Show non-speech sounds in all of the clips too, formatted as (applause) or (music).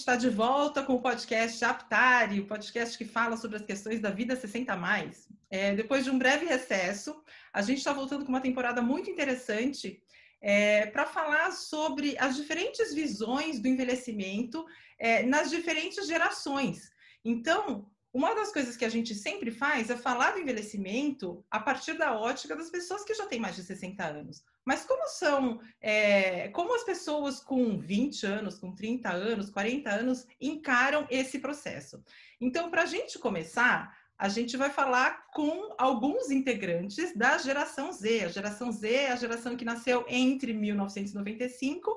está de volta com o podcast Aptari, o podcast que fala sobre as questões da vida 60 mais. É, depois de um breve recesso, a gente está voltando com uma temporada muito interessante é, para falar sobre as diferentes visões do envelhecimento é, nas diferentes gerações. Então, uma das coisas que a gente sempre faz é falar do envelhecimento a partir da ótica das pessoas que já têm mais de 60 anos. Mas como são, é, como as pessoas com 20 anos, com 30 anos, 40 anos encaram esse processo? Então, para a gente começar, a gente vai falar com alguns integrantes da geração Z. A geração Z é a geração que nasceu entre 1995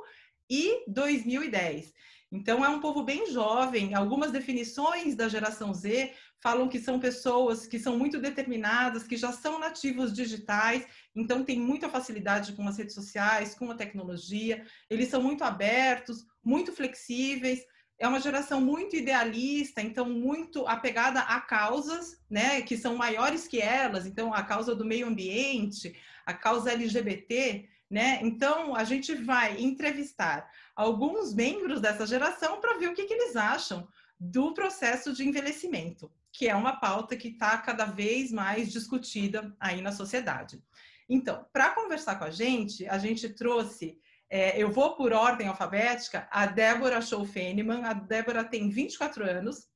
e 2010. Então, é um povo bem jovem. Algumas definições da geração Z falam que são pessoas que são muito determinadas, que já são nativos digitais, então tem muita facilidade com as redes sociais, com a tecnologia. Eles são muito abertos, muito flexíveis. É uma geração muito idealista, então muito apegada a causas, né, que são maiores que elas. Então, a causa do meio ambiente, a causa LGBT, né? Então, a gente vai entrevistar alguns membros dessa geração para ver o que, que eles acham do processo de envelhecimento, que é uma pauta que está cada vez mais discutida aí na sociedade. Então, para conversar com a gente, a gente trouxe, é, eu vou por ordem alfabética, a Débora Scholl-Feneman. A Débora tem 24 anos,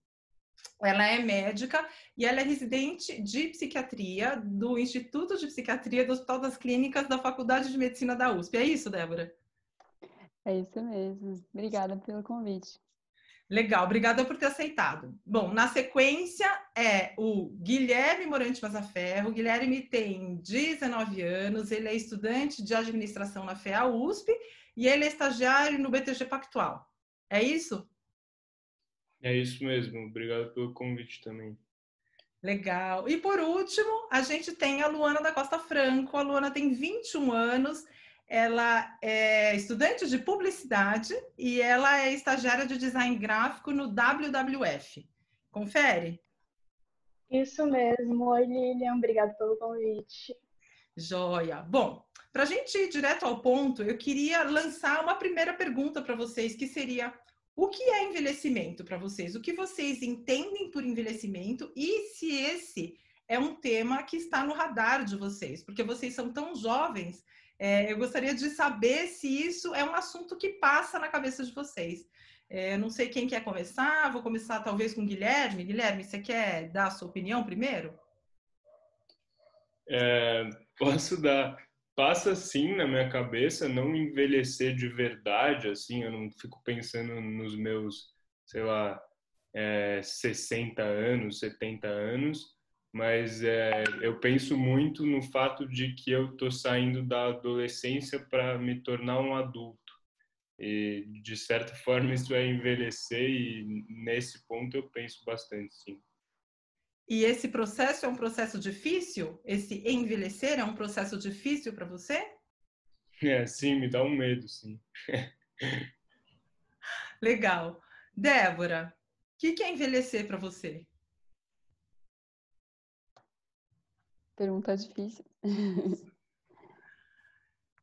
ela é médica e ela é residente de psiquiatria do Instituto de Psiquiatria do Hospital das Clínicas da Faculdade de Medicina da USP. É isso, Débora? É isso mesmo. Obrigada pelo convite. Legal, obrigada por ter aceitado. Bom, na sequência é o Guilherme Morante Mazaferro. O Guilherme tem 19 anos, ele é estudante de administração na FEA USP e ele é estagiário no BTG Pactual. É isso? É isso mesmo. Obrigado pelo convite também. Legal. E por último, a gente tem a Luana da Costa Franco. A Luana tem 21 anos ela é estudante de publicidade e ela é estagiária de design gráfico no WWF. Confere? Isso mesmo. Oi, Lilian. Obrigada pelo convite. Joia. Bom, para a gente ir direto ao ponto, eu queria lançar uma primeira pergunta para vocês, que seria o que é envelhecimento para vocês? O que vocês entendem por envelhecimento e se esse é um tema que está no radar de vocês? Porque vocês são tão jovens é, eu gostaria de saber se isso é um assunto que passa na cabeça de vocês. É, não sei quem quer começar, vou começar talvez com o Guilherme. Guilherme, você quer dar a sua opinião primeiro? É, posso dar. Passa sim na minha cabeça, não envelhecer de verdade, assim, eu não fico pensando nos meus, sei lá, é, 60 anos, 70 anos, mas é, eu penso muito no fato de que eu estou saindo da adolescência para me tornar um adulto. E, de certa (laughs) forma, isso é envelhecer, e nesse ponto eu penso bastante, sim. E esse processo é um processo difícil? Esse envelhecer é um processo difícil para você? É, sim, me dá um medo, sim. Legal. Débora, o que é envelhecer para você? Pergunta difícil.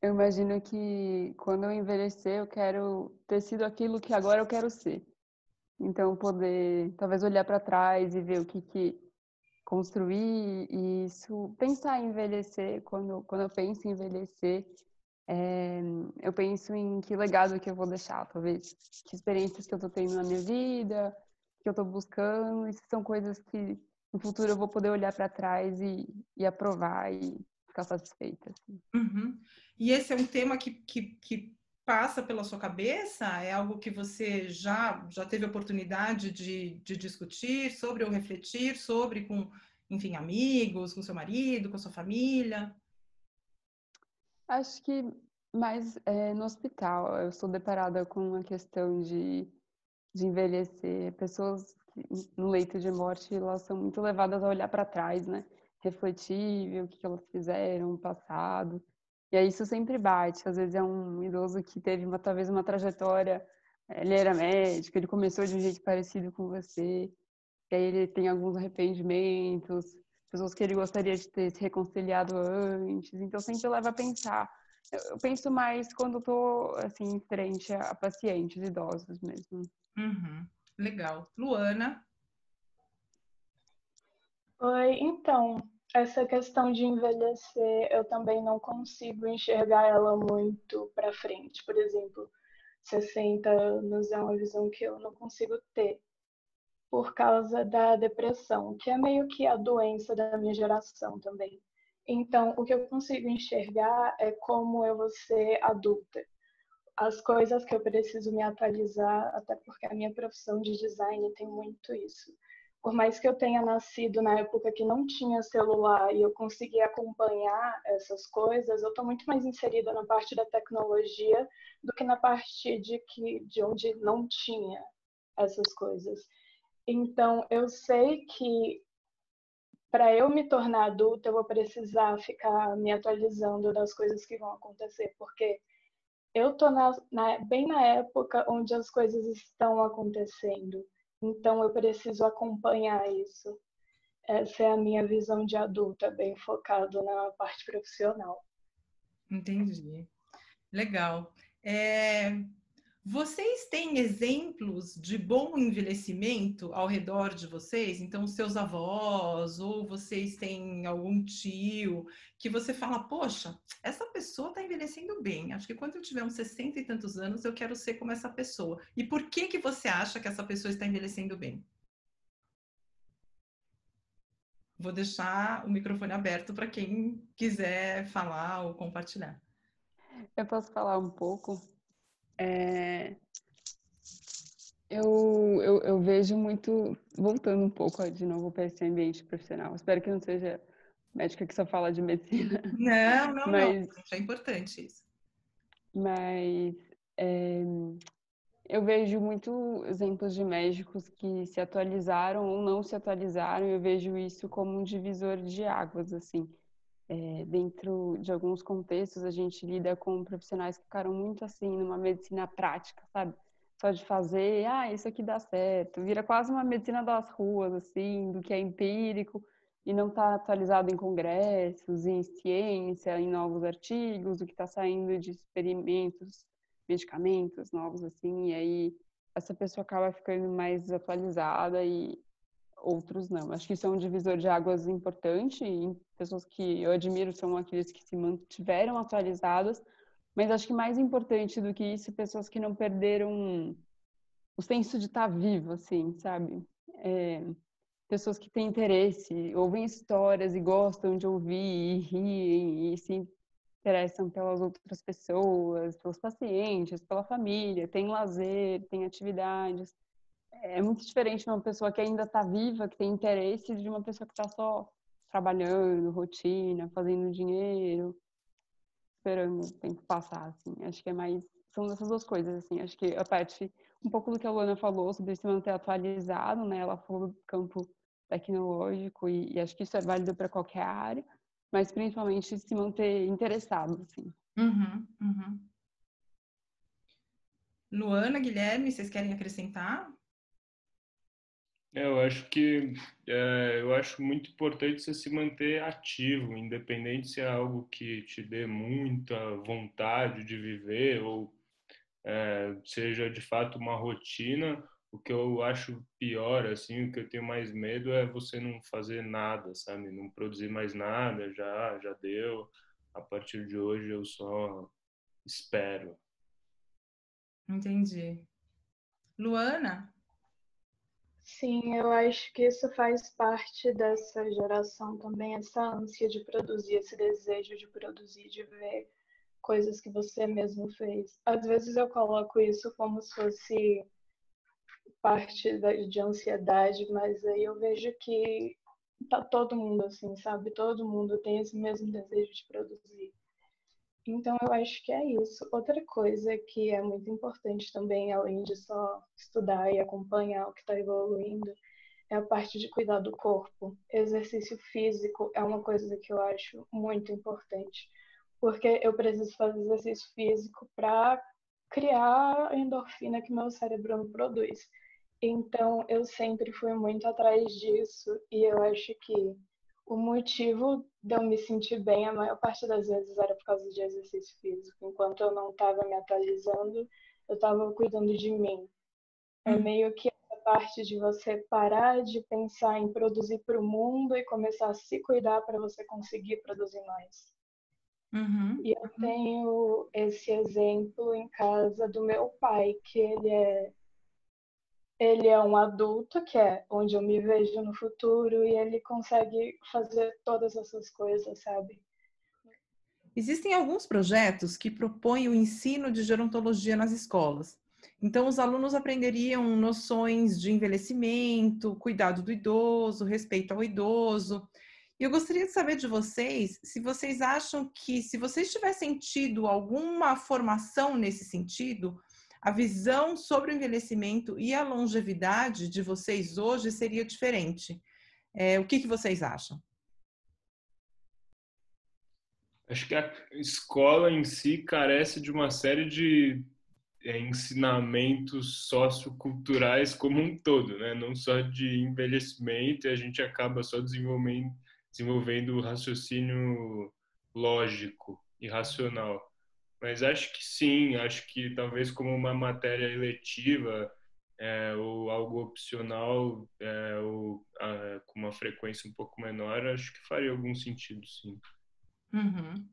eu imagino que quando eu envelhecer, eu quero ter sido aquilo que agora eu quero ser. Então, poder talvez olhar para trás e ver o que, que construir isso, pensar em envelhecer, quando, quando eu penso em envelhecer, é, eu penso em que legado que eu vou deixar, talvez, que experiências que eu estou tendo na minha vida, que eu estou buscando, isso são coisas que no futuro eu vou poder olhar para trás e, e aprovar e ficar satisfeita. Assim. Uhum. E esse é um tema que, que, que, passa pela sua cabeça? É algo que você já, já teve oportunidade de, de discutir sobre ou refletir sobre com, enfim, amigos, com seu marido, com sua família? Acho que mais é, no hospital. Eu sou deparada com a questão de, de envelhecer. Pessoas no leito de morte, elas são muito levadas a olhar para trás, né? Refletir, ver o que elas fizeram no passado. E aí isso sempre bate. Às vezes é um idoso que teve uma, talvez uma trajetória, ele era médico, ele começou de um jeito parecido com você, e aí ele tem alguns arrependimentos, pessoas que ele gostaria de ter se reconciliado antes. Então sempre leva a pensar. Eu penso mais quando estou assim em frente a pacientes idosos mesmo. Uhum. Legal. Luana? Oi, então, essa questão de envelhecer, eu também não consigo enxergar ela muito para frente. Por exemplo, 60 anos é uma visão que eu não consigo ter por causa da depressão, que é meio que a doença da minha geração também. Então, o que eu consigo enxergar é como eu vou ser adulta. As coisas que eu preciso me atualizar, até porque a minha profissão de design tem muito isso. Por mais que eu tenha nascido na época que não tinha celular e eu consegui acompanhar essas coisas, eu estou muito mais inserida na parte da tecnologia do que na parte de que de onde não tinha essas coisas. Então, eu sei que para eu me tornar adulta, eu vou precisar ficar me atualizando das coisas que vão acontecer, porque eu na, bem na época onde as coisas estão acontecendo. Então eu preciso acompanhar isso. Essa é a minha visão de adulta, bem focado na parte profissional. Entendi. Legal. É, vocês têm exemplos de bom envelhecimento ao redor de vocês? Então, seus avós, ou vocês têm algum tio que você fala, poxa, essa pessoa está envelhecendo bem. Acho que quando eu tiver uns 60 e tantos anos, eu quero ser como essa pessoa. E por que, que você acha que essa pessoa está envelhecendo bem? Vou deixar o microfone aberto para quem quiser falar ou compartilhar. Eu posso falar um pouco é, eu, eu, eu, vejo muito, voltando um pouco de novo para esse ambiente profissional. Espero que não seja médica que só fala de medicina. Não, não, mas, não. É importante isso. Mas é, eu vejo muito exemplos de médicos que se atualizaram ou não se atualizaram. Eu vejo isso como um divisor de águas, assim. É, dentro de alguns contextos, a gente lida com profissionais que ficaram muito assim, numa medicina prática, sabe? Só de fazer, ah, isso aqui dá certo. Vira quase uma medicina das ruas, assim, do que é empírico e não está atualizado em congressos, em ciência, em novos artigos, o que está saindo de experimentos, medicamentos novos, assim, e aí essa pessoa acaba ficando mais atualizada e outros não. Acho que isso é um divisor de águas importante e pessoas que eu admiro são aqueles que se mantiveram atualizadas, mas acho que mais importante do que isso, pessoas que não perderam o senso de estar vivo, assim, sabe? É, pessoas que têm interesse, ouvem histórias e gostam de ouvir e riem e se interessam pelas outras pessoas, pelos pacientes, pela família, tem lazer, tem atividades é muito diferente uma pessoa que ainda está viva, que tem interesse, de uma pessoa que está só trabalhando, rotina, fazendo dinheiro, esperando o tempo passar, assim. Acho que é mais são essas duas coisas, assim. Acho que a parte um pouco do que a Luana falou sobre se manter atualizado, né? Ela falou do campo tecnológico e, e acho que isso é válido para qualquer área, mas principalmente se manter interessado, assim. Uhum, uhum. Luana, Guilherme, vocês querem acrescentar? É, eu acho que é, eu acho muito importante você se manter ativo, independente se é algo que te dê muita vontade de viver ou é, seja de fato uma rotina. O que eu acho pior, assim, o que eu tenho mais medo é você não fazer nada, sabe? Não produzir mais nada, já, já deu. A partir de hoje eu só espero. Entendi. Luana? Sim, eu acho que isso faz parte dessa geração também, essa ânsia de produzir, esse desejo de produzir, de ver coisas que você mesmo fez. Às vezes eu coloco isso como se fosse parte de ansiedade, mas aí eu vejo que tá todo mundo assim, sabe? Todo mundo tem esse mesmo desejo de produzir. Então, eu acho que é isso. Outra coisa que é muito importante também, além de só estudar e acompanhar o que está evoluindo, é a parte de cuidar do corpo. Exercício físico é uma coisa que eu acho muito importante, porque eu preciso fazer exercício físico para criar a endorfina que meu cérebro não produz. Então, eu sempre fui muito atrás disso e eu acho que o motivo de eu me sentir bem a maior parte das vezes era por causa de exercício físico. Enquanto eu não estava me atualizando, eu estava cuidando de mim. É hum. meio que essa parte de você parar de pensar em produzir para o mundo e começar a se cuidar para você conseguir produzir mais. Uhum. E eu tenho esse exemplo em casa do meu pai, que ele é ele é um adulto, que é onde eu me vejo no futuro, e ele consegue fazer todas essas coisas, sabe? Existem alguns projetos que propõem o ensino de gerontologia nas escolas. Então, os alunos aprenderiam noções de envelhecimento, cuidado do idoso, respeito ao idoso. E eu gostaria de saber de vocês se vocês acham que, se vocês tivessem tido alguma formação nesse sentido, a visão sobre o envelhecimento e a longevidade de vocês hoje seria diferente. É, o que, que vocês acham? Acho que a escola em si carece de uma série de é, ensinamentos socioculturais como um todo, né? Não só de envelhecimento, a gente acaba só desenvolvendo, desenvolvendo raciocínio lógico e racional. Mas acho que sim, acho que talvez como uma matéria eletiva é, ou algo opcional é, ou a, com uma frequência um pouco menor, acho que faria algum sentido, sim. Uhum.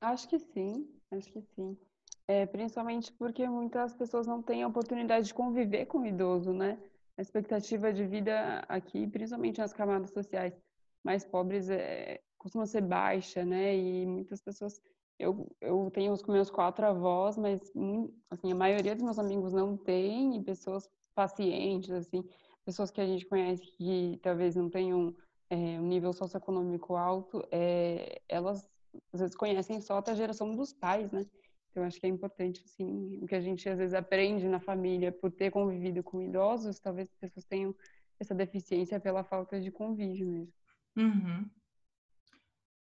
Acho que sim, acho que sim. É, principalmente porque muitas pessoas não têm a oportunidade de conviver com o idoso, né? A expectativa de vida aqui, principalmente nas camadas sociais mais pobres, é, costuma ser baixa, né? E muitas pessoas eu, eu tenho os meus quatro avós, mas hum, assim, a maioria dos meus amigos não tem, e pessoas pacientes, assim, pessoas que a gente conhece que talvez não tenham é, um nível socioeconômico alto, é, elas às vezes conhecem só até a geração dos pais, né? Então acho que é importante, assim, o que a gente às vezes aprende na família por ter convivido com idosos, talvez as pessoas tenham essa deficiência pela falta de convívio mesmo. Uhum.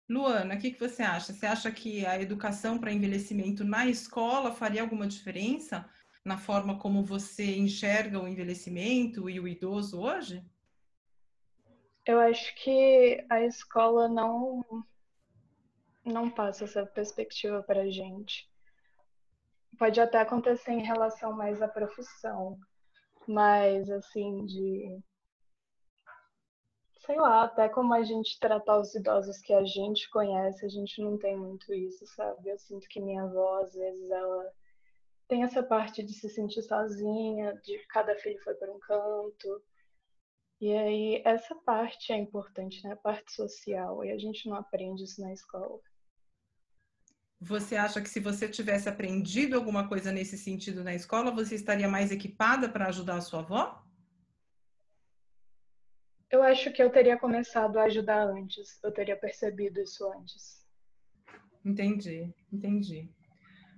Luana, o que, que você acha? Você acha que a educação para envelhecimento na escola faria alguma diferença na forma como você enxerga o envelhecimento e o idoso hoje? Eu acho que a escola não não passa essa perspectiva para a gente. Pode até acontecer em relação mais à profissão, mas assim de sei lá, até como a gente tratar os idosos que a gente conhece, a gente não tem muito isso, sabe? Eu sinto que minha avó, às vezes, ela tem essa parte de se sentir sozinha, de cada filho foi para um canto. E aí, essa parte é importante, né? A parte social, e a gente não aprende isso na escola. Você acha que se você tivesse aprendido alguma coisa nesse sentido na escola, você estaria mais equipada para ajudar a sua avó? Eu acho que eu teria começado a ajudar antes, eu teria percebido isso antes. Entendi, entendi.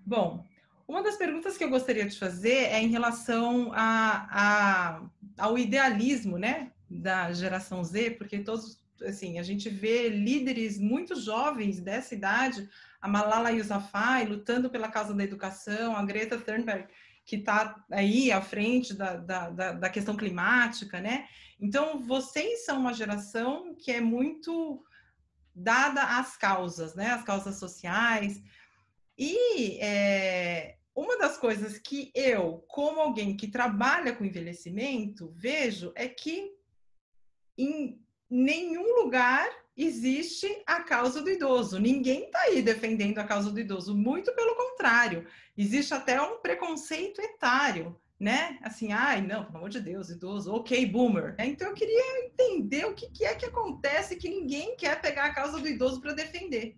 Bom, uma das perguntas que eu gostaria de fazer é em relação a, a, ao idealismo, né, da geração Z, porque todos, assim, a gente vê líderes muito jovens dessa idade, a Malala Yousafzai lutando pela causa da educação, a Greta Thunberg que está aí à frente da, da, da, questão climática, né? Então, vocês são uma geração que é muito dada às causas, né? As causas sociais. E é, uma das coisas que eu, como alguém que trabalha com envelhecimento, vejo é que em nenhum lugar existe a causa do idoso. Ninguém está aí defendendo a causa do idoso. Muito pelo contrário, existe até um preconceito etário né? Assim, ai, não, pelo amor de Deus, idoso, ok, boomer. Então eu queria entender o que, que é que acontece que ninguém quer pegar a causa do idoso para defender.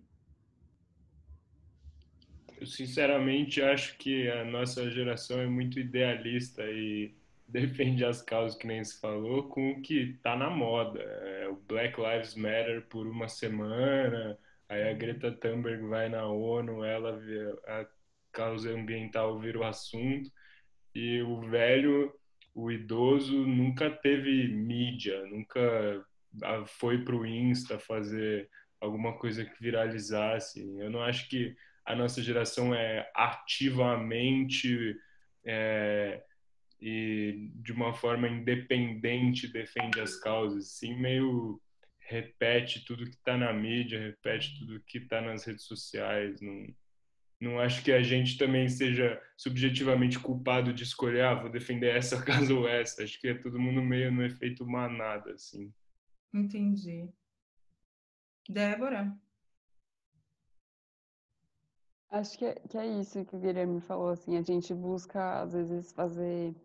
Eu sinceramente acho que a nossa geração é muito idealista e (laughs) defende as causas que nem se falou com o que está na moda. É o Black Lives Matter por uma semana, aí a Greta Thunberg vai na ONU, ela a causa ambiental vira o assunto e o velho, o idoso, nunca teve mídia, nunca ah, foi para o Insta fazer alguma coisa que viralizasse. Eu não acho que a nossa geração é ativamente é, e de uma forma independente defende as causas, sim meio repete tudo que está na mídia, repete tudo que está nas redes sociais. Não, não acho que a gente também seja subjetivamente culpado de escolher, ah, vou defender essa (laughs) caso ou essa. Acho que é todo mundo meio no efeito manada, assim. Entendi. Débora? Acho que é, que é isso que o Guilherme falou, assim, a gente busca, às vezes, fazer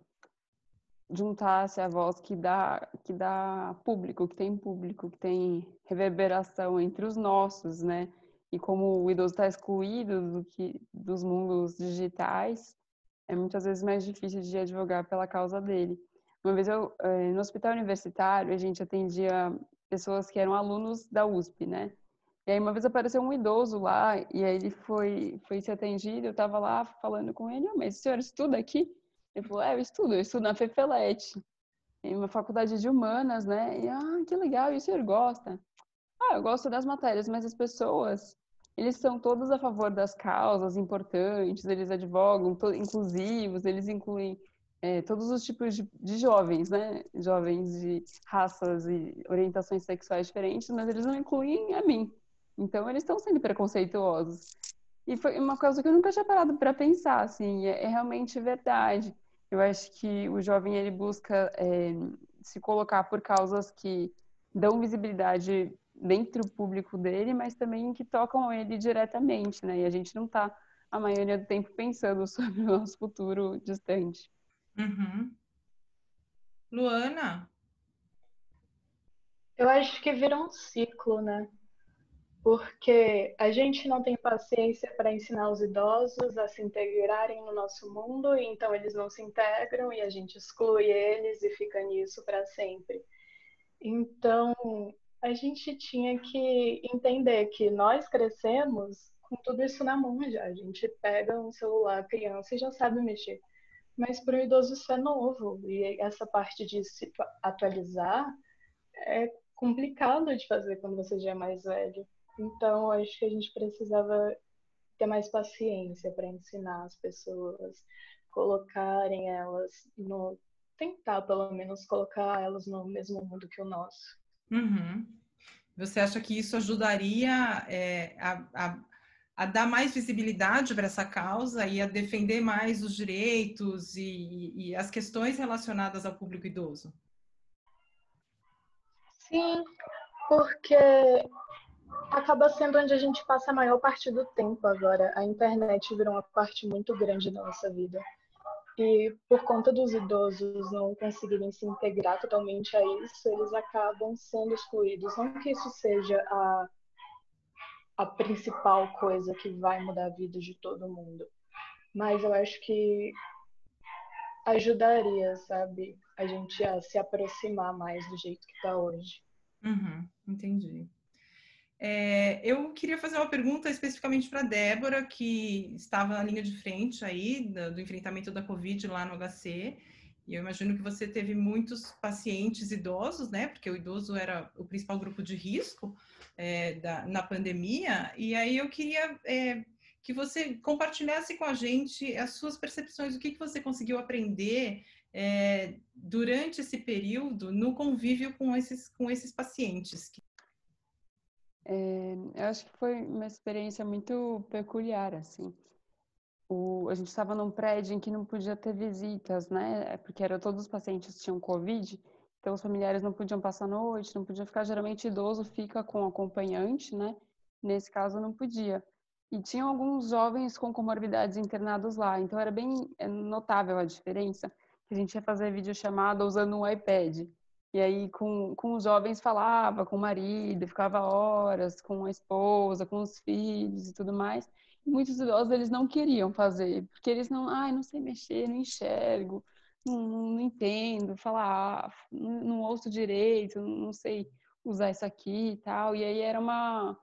juntar-se a voz que dá, que dá público, que tem público, que tem reverberação entre os nossos, né? E como o idoso está excluído do que, dos mundos digitais, é muitas vezes mais difícil de advogar pela causa dele. Uma vez eu, eh, no hospital universitário, a gente atendia pessoas que eram alunos da USP, né? E aí uma vez apareceu um idoso lá, e aí ele foi, foi se atendido, eu estava lá falando com ele, oh, mas o senhor estuda aqui? Ele falou, é, eu estudo, eu estudo na FEFELET, em uma faculdade de humanas, né? E, ah, que legal, e o senhor gosta? Ah, eu gosto das matérias, mas as pessoas, eles são todos a favor das causas importantes, eles advogam, inclusivos, eles incluem é, todos os tipos de, de, jovens, né? Jovens de raças e orientações sexuais diferentes, mas eles não incluem a mim. Então, eles estão sendo preconceituosos. E foi uma coisa que eu nunca tinha parado para pensar, assim, é, é realmente verdade. Eu acho que o jovem ele busca é, se colocar por causas que dão visibilidade dentro do público dele, mas também que tocam ele diretamente, né? E a gente não está a maioria do tempo pensando (laughs) sobre o nosso futuro distante. Uhum. Luana? Eu acho que vira um ciclo, né? Porque a gente não tem paciência para ensinar os idosos a se integrarem no nosso mundo, e então eles não se integram e a gente exclui eles e fica nisso para sempre. Então, a gente tinha que entender que nós crescemos com tudo isso na mão já. A gente pega um celular, criança, e já sabe mexer. Mas para o idoso isso é novo, e essa parte de se atualizar é complicado de fazer quando você já é mais velho. Então, acho que a gente precisava ter mais paciência para ensinar as pessoas, colocarem elas no. tentar, pelo menos, colocar elas no mesmo mundo que o nosso. Uhum. Você acha que isso ajudaria é, a, a, a, dar mais visibilidade para essa causa e a defender mais os direitos e, e as questões relacionadas ao público idoso? Sim, porque acaba sendo onde a gente passa a maior parte do tempo agora. A internet virou uma parte muito grande da nossa vida. E por conta dos idosos não conseguirem se integrar totalmente a isso, eles acabam sendo excluídos. Não que isso seja a, a principal coisa que vai mudar a vida de todo mundo, mas eu acho que ajudaria, sabe, a gente a se aproximar mais do jeito que está hoje. Uhum, entendi. É, eu queria fazer uma pergunta especificamente para Débora, que estava na linha de frente aí do, do, enfrentamento da Covid lá no HC. E eu imagino que você teve muitos pacientes idosos, né? Porque o idoso era o principal grupo de risco é, da, na pandemia. E aí eu queria é, que você compartilhasse com a gente as suas percepções, o que, que você conseguiu aprender é, durante esse período no convívio com esses, com esses pacientes. É, eu acho que foi uma experiência muito peculiar, assim. O, a gente estava num prédio em que não podia ter visitas, né? É porque era todos os pacientes tinham Covid, então os familiares não podiam passar a noite, não podiam ficar. Geralmente idoso fica com acompanhante, né? Nesse caso não podia. E tinham alguns jovens com comorbidades internados lá, então era bem é notável a diferença. Que a gente ia fazer videochamada usando um iPad. E aí, com, com os jovens, falava com o marido, ficava horas com a esposa, com os filhos e tudo mais. E muitos idosos, eles não queriam fazer, porque eles não, ai, não sei mexer, não enxergo, não, não entendo, falar, não, não ouço direito, não sei usar isso aqui e tal. E aí era uma,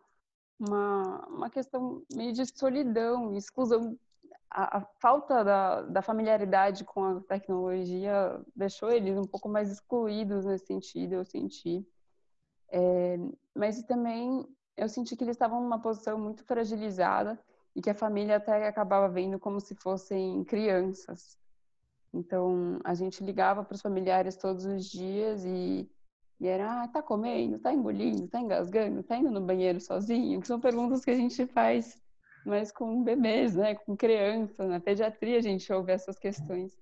uma, uma questão meio de solidão, exclusão a, a, falta da, da, familiaridade com a tecnologia deixou eles um pouco mais excluídos nesse sentido, eu senti. É, mas também eu senti que eles estavam numa posição muito fragilizada e que a família até acabava vendo como se fossem crianças. Então, a gente ligava para os familiares todos os dias e, e era, ah, tá comendo, tá engolindo, tá engasgando, tá indo no banheiro sozinho, que são perguntas que a gente faz mas com bebês, né? Com crianças. Na pediatria a gente ouve essas questões.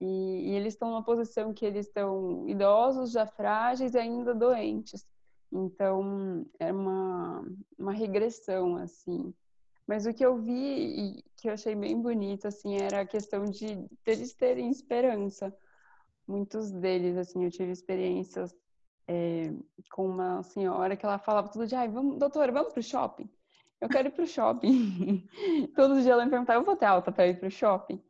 E, e eles estão numa posição que eles estão idosos, já frágeis e ainda doentes. Então, é uma, uma regressão, assim. Mas o que eu vi e que eu achei bem bonito, assim, era a questão de eles terem esperança. Muitos deles, assim, eu tive experiências é, com uma senhora que ela falava todo dia, ai, vamos, doutora, vamos pro shopping? Eu quero ir pro shopping. (laughs) Todo dia ela me perguntava, eu vou ter alta para ir pro shopping?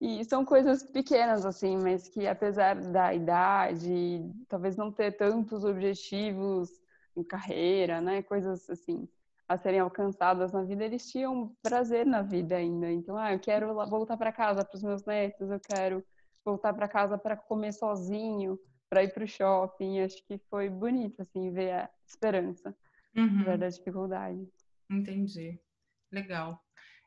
E são coisas pequenas, assim, mas que apesar da idade, talvez não ter tantos objetivos em carreira, né? Coisas assim a serem alcançadas na vida, eles tinham prazer na vida ainda. Então, ah, eu quero voltar para casa para os meus netos, eu quero voltar para casa para comer sozinho, para ir para o shopping. Acho que foi bonito assim ver a esperança uhum. da dificuldade. Entendi. Legal.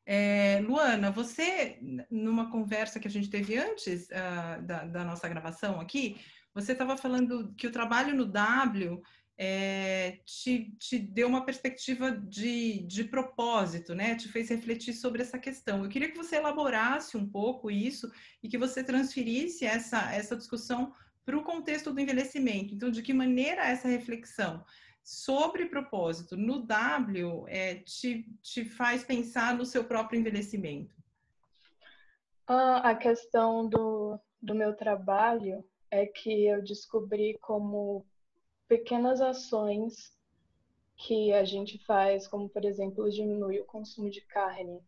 É, Luana, você, numa conversa que a gente teve antes uh, da, da, nossa gravação aqui, você estava falando que o trabalho no W é, te, te, deu uma perspectiva de, de propósito, né? Te fez refletir sobre essa questão. Eu queria que você elaborasse um pouco isso e que você transferisse essa, essa discussão para o contexto do envelhecimento. Então, de que maneira essa reflexão sobre propósito no W é, te, te faz pensar no seu próprio envelhecimento? Ah, a questão do, do meu trabalho é que eu descobri como pequenas ações que a gente faz, como por exemplo, diminuir o consumo de carne.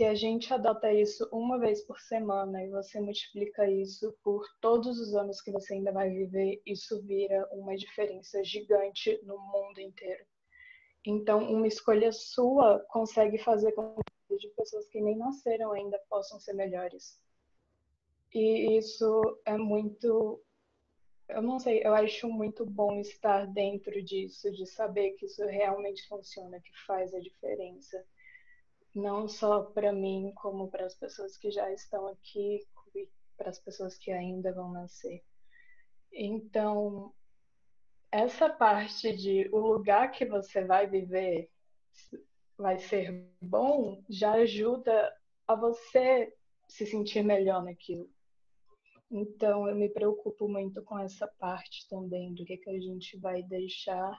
Se a gente adota isso uma vez por semana e você multiplica isso por todos os anos que você ainda vai viver, isso vira uma diferença gigante no mundo inteiro. Então, uma escolha sua consegue fazer com que pessoas que nem nasceram ainda possam ser melhores. E isso é muito eu não sei, eu acho muito bom estar dentro disso, de saber que isso realmente funciona, que faz a diferença. Não só para mim, como para as pessoas que já estão aqui e para as pessoas que ainda vão nascer. Então, essa parte de o lugar que você vai viver vai ser bom já ajuda a você se sentir melhor naquilo. Então, eu me preocupo muito com essa parte também, do que, que a gente vai deixar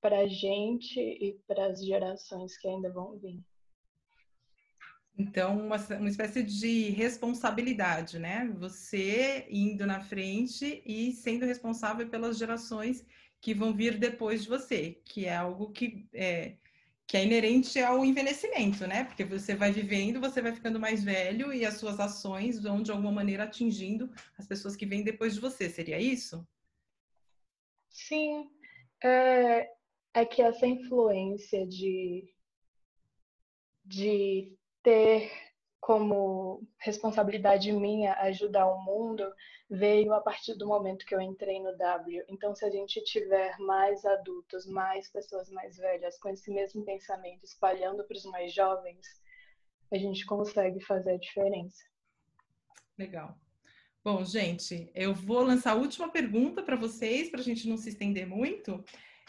para a gente e para as gerações que ainda vão vir. Então, uma, uma espécie de responsabilidade, né? Você indo na frente e sendo responsável pelas gerações que vão vir depois de você, que é algo que é, que é inerente ao envelhecimento, né? Porque você vai vivendo, você vai ficando mais velho e as suas ações vão de alguma maneira atingindo as pessoas que vêm depois de você. Seria isso? Sim, é, é que essa influência de de ter como responsabilidade minha ajudar o mundo veio a partir do momento que eu entrei no W. Então, se a gente tiver mais adultos, mais pessoas mais velhas com esse mesmo pensamento espalhando para os mais jovens, a gente consegue fazer a diferença. Legal. Bom, gente, eu vou lançar a última pergunta para vocês, para a gente não se estender muito.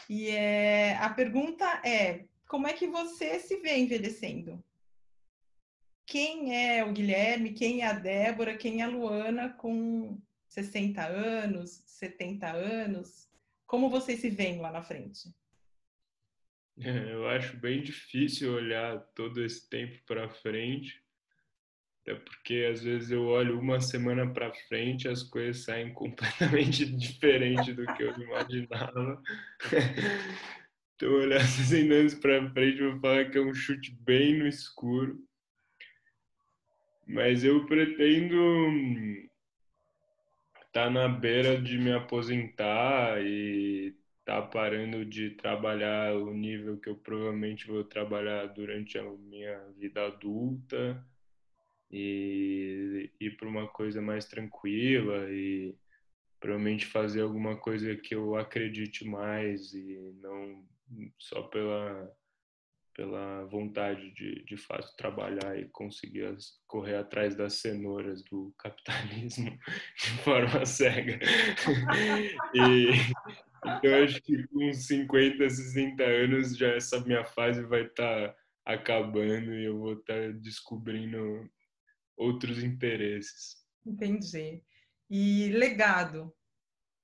E é, a pergunta é: como é que você se vê envelhecendo? Quem é o Guilherme? Quem é a Débora? Quem é a Luana com 60 anos, 70 anos? Como vocês se veem lá na frente? É, eu acho bem difícil olhar todo esse tempo para frente, até porque às vezes eu olho uma semana para frente as coisas saem (laughs) completamente diferentes do que eu imaginava. (laughs) então, olhar 60 anos para frente, eu vou falar que é um chute bem no escuro. Mas eu pretendo tá na beira de me aposentar e tá parando de trabalhar o nível que eu provavelmente vou trabalhar durante a minha vida adulta e ir para uma coisa mais tranquila e provavelmente fazer alguma coisa que eu acredite mais e não só pela pela vontade de, de fato, trabalhar e conseguir as, correr atrás das cenouras do (laughs) capitalismo de forma cega. (laughs) e, então, acho que com 50, 60 anos, já essa minha fase vai estar tá acabando e eu vou estar descobrindo outros interesses. Entendi. E legado? O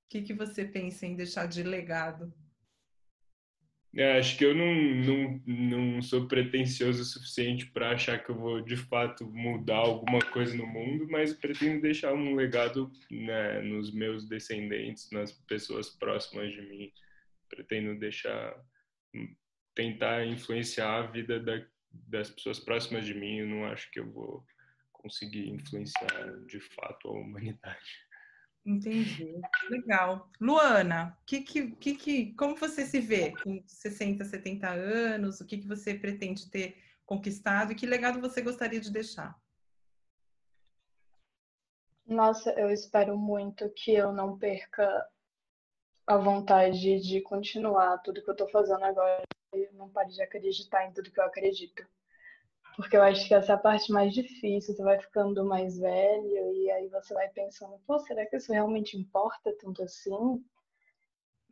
que, que você pensa em deixar de legado? É, acho que eu não, não, não sou pretensioso o suficiente para achar que eu vou de fato mudar alguma coisa no mundo, mas pretendo deixar um legado né, nos meus descendentes, nas pessoas próximas de mim. Pretendo deixar, tentar influenciar a vida da, das pessoas próximas de mim. Eu não acho que eu vou conseguir influenciar de fato a humanidade. Entendi. Legal. Luana, que, que, que, como você se vê com 60, 70 anos? O que, que você pretende ter conquistado e que legado você gostaria de deixar? Nossa, eu espero muito que eu não perca a vontade de continuar tudo que eu estou fazendo agora e não pare de acreditar em tudo que eu acredito. Porque eu acho que essa é a parte mais difícil, você vai ficando mais velho e aí você vai pensando, pô, será que isso realmente importa tanto assim?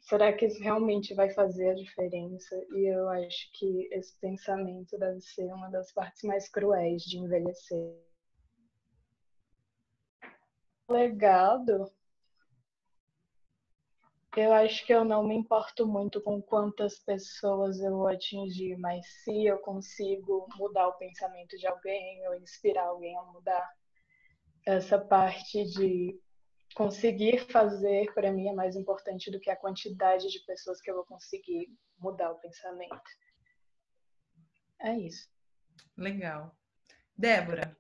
Será que isso realmente vai fazer a diferença? E eu acho que esse pensamento deve ser uma das partes mais cruéis de envelhecer. Legado eu acho que eu não me importo muito com quantas pessoas eu vou atingir, mas se eu consigo mudar o pensamento de alguém ou inspirar alguém a mudar, essa parte de conseguir fazer para mim é mais importante do que a quantidade de pessoas que eu vou conseguir mudar o pensamento. É isso. Legal. Débora,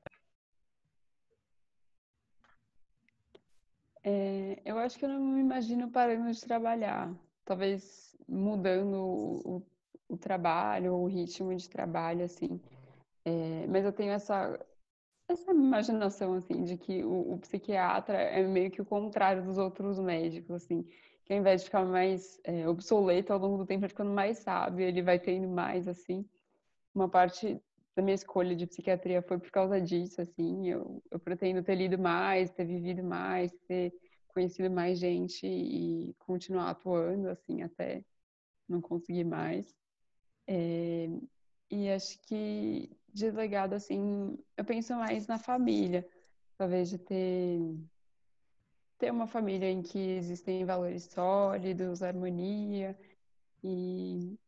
É, eu acho que eu não me imagino parando de trabalhar. Talvez mudando o, o trabalho, o ritmo de trabalho, assim. É, mas eu tenho essa, essa imaginação, assim, de que o, o, psiquiatra é meio que o contrário dos outros médicos, assim. Que ao invés de ficar mais é, obsoleto ao longo do tempo, ficando mais sábio, ele vai tendo mais, assim. Uma parte da minha escolha de psiquiatria foi por causa disso, assim, eu, eu pretendo ter lido mais, ter vivido mais, ter conhecido mais gente e continuar atuando, assim, até não conseguir mais. É, e acho que de legado, assim, eu penso mais na família, talvez de ter ter uma família em que existem valores sólidos, harmonia e,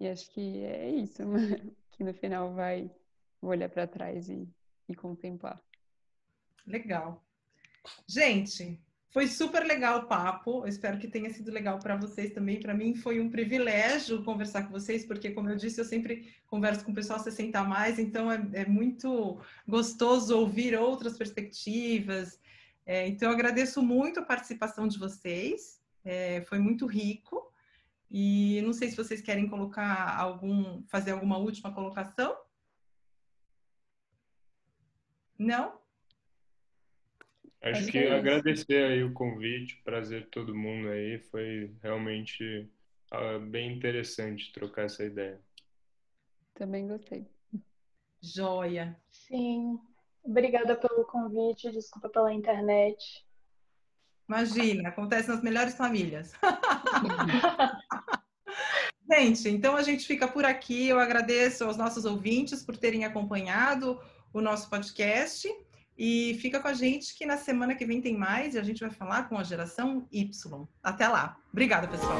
e acho que é isso. (laughs) que no final vai olhar para trás e, e contemplar. Legal. Gente, foi super legal o papo. Eu espero que tenha sido legal para vocês também. Para mim foi um privilégio conversar com vocês, porque, como eu disse, eu sempre converso com o pessoal 60 a mais, então é, é muito gostoso ouvir outras perspectivas. É, então, eu agradeço muito a participação de vocês. É, foi muito rico. E não sei se vocês querem colocar algum, fazer alguma última colocação. Não? Acho, Acho que, é agradecer aí o convite, prazer todo mundo aí, foi realmente uh, bem interessante trocar essa ideia. Também gostei. Joia. Sim. Obrigada pelo convite, desculpa pela internet. Imagina, acontece nas melhores famílias. (laughs) gente, então a gente fica por aqui. Eu agradeço aos nossos ouvintes por terem acompanhado o nosso podcast. E fica com a gente que na semana que vem tem mais e a gente vai falar com a geração Y. Até lá. Obrigada, pessoal.